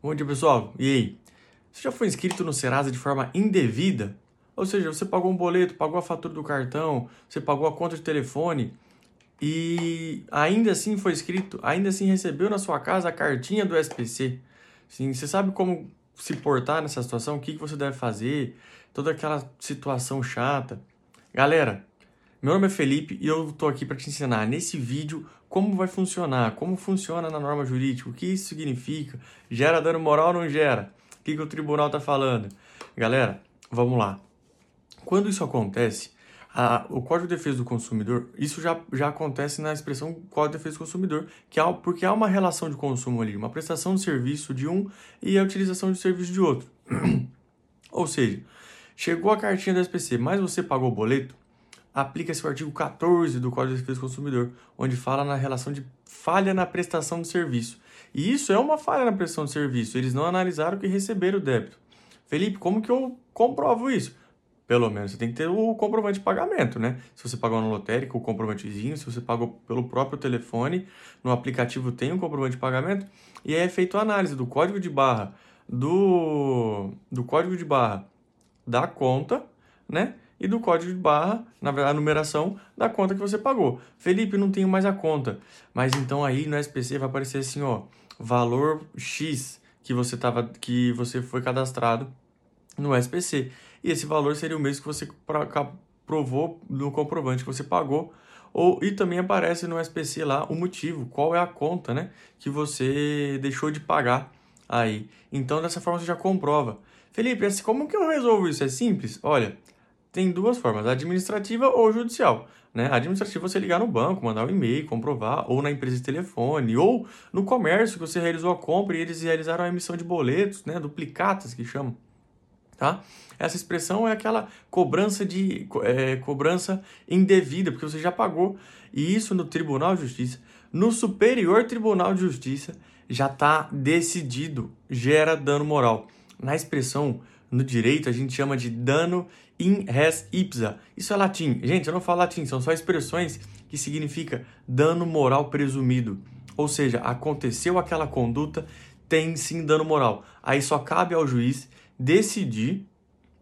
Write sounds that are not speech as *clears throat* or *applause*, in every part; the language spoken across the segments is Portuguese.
Bom dia, pessoal. E aí? Você já foi inscrito no Serasa de forma indevida? Ou seja, você pagou um boleto, pagou a fatura do cartão, você pagou a conta de telefone e ainda assim foi inscrito, ainda assim recebeu na sua casa a cartinha do SPC. Sim, você sabe como se portar nessa situação, o que você deve fazer, toda aquela situação chata. Galera, meu nome é Felipe e eu estou aqui para te ensinar nesse vídeo como vai funcionar, como funciona na norma jurídica, o que isso significa, gera dano moral ou não gera, o que, que o tribunal está falando. Galera, vamos lá. Quando isso acontece, a, o Código de Defesa do Consumidor, isso já, já acontece na expressão Código de Defesa do Consumidor, que há, porque há uma relação de consumo ali, uma prestação de serviço de um e a utilização de serviço de outro. *clears throat* Ou seja, chegou a cartinha da SPC, mas você pagou o boleto, aplica-se o artigo 14 do Código de Defesa do Consumidor, onde fala na relação de falha na prestação de serviço. E isso é uma falha na prestação de serviço. Eles não analisaram que receberam o débito. Felipe, como que eu comprovo isso? Pelo menos você tem que ter o comprovante de pagamento, né? Se você pagou no lotérico, o comprovantezinho, se você pagou pelo próprio telefone, no aplicativo tem um comprovante de pagamento, e aí é feito a análise do código de barra do, do código de barra da conta, né? E do código de barra, na verdade, a numeração da conta que você pagou. Felipe, não tenho mais a conta. Mas então aí no SPC vai aparecer assim, ó, valor X que você tava que você foi cadastrado no SPC. E esse valor seria o mesmo que você provou no comprovante que você pagou. Ou, e também aparece no SPC lá o motivo, qual é a conta, né, que você deixou de pagar aí. Então dessa forma você já comprova. Felipe, como que eu resolvo isso? É simples? Olha, tem duas formas, administrativa ou judicial. Né? Administrativa você ligar no banco, mandar um e-mail, comprovar, ou na empresa de telefone, ou no comércio que você realizou a compra e eles realizaram a emissão de boletos, né? duplicatas que chamam. Tá? Essa expressão é aquela cobrança de é, cobrança indevida, porque você já pagou. E isso no Tribunal de Justiça, no Superior Tribunal de Justiça, já está decidido, gera dano moral. Na expressão no direito a gente chama de dano in res ipsa. Isso é latim. Gente, eu não falo latim, são só expressões que significa dano moral presumido. Ou seja, aconteceu aquela conduta, tem sim dano moral. Aí só cabe ao juiz decidir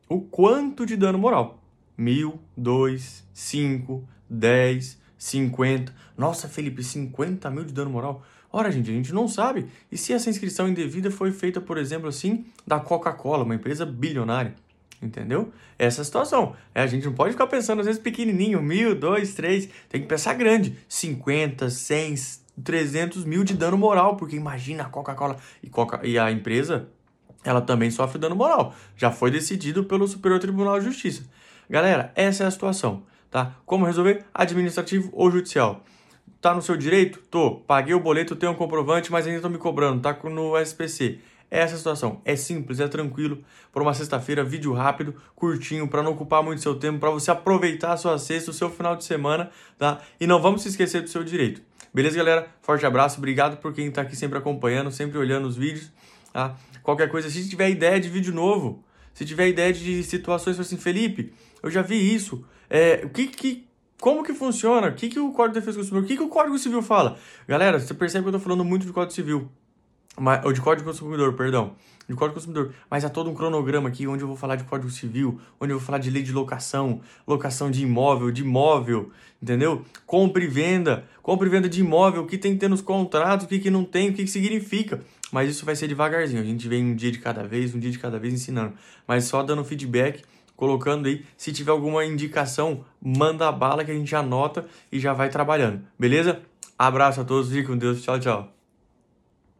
o quanto de dano moral. Mil, dois, cinco, dez, cinquenta. Nossa, Felipe, cinquenta mil de dano moral? Ora, gente, a gente não sabe. E se essa inscrição indevida foi feita, por exemplo, assim, da Coca-Cola, uma empresa bilionária? Entendeu? Essa é a situação. É, a gente não pode ficar pensando, às vezes, pequenininho, mil, dois, três. Tem que pensar grande. 50, 100, 300 mil de dano moral, porque imagina a Coca-Cola e, Coca e a empresa, ela também sofre dano moral. Já foi decidido pelo Superior Tribunal de Justiça. Galera, essa é a situação, tá? Como resolver? Administrativo ou judicial? Tá no seu direito? Tô. Paguei o boleto, tenho um comprovante, mas ainda estão me cobrando. Tá no SPC. É essa situação. É simples, é tranquilo. Por uma sexta-feira, vídeo rápido, curtinho, para não ocupar muito seu tempo, para você aproveitar a sua sexta, o seu final de semana, tá? E não vamos se esquecer do seu direito. Beleza, galera? Forte abraço, obrigado por quem está aqui sempre acompanhando, sempre olhando os vídeos, tá? Qualquer coisa, se tiver ideia de vídeo novo, se tiver ideia de situações assim, Felipe, eu já vi isso. É, o que, que como que funciona? O que, que o Código de Defesa do Consumidor, o que, que o Código Civil fala? Galera, você percebe que eu estou falando muito de Código Civil, mas, ou de Código Consumidor, perdão, de Código Consumidor, mas há todo um cronograma aqui onde eu vou falar de Código Civil, onde eu vou falar de lei de locação, locação de imóvel, de imóvel, entendeu? Compra e venda, compra e venda de imóvel, o que tem que ter nos contratos, o que, que não tem, o que, que significa. Mas isso vai ser devagarzinho, a gente vem um dia de cada vez, um dia de cada vez ensinando, mas só dando feedback colocando aí. Se tiver alguma indicação, manda a bala que a gente anota e já vai trabalhando. Beleza? Abraço a todos, fique com Deus. Tchau, tchau.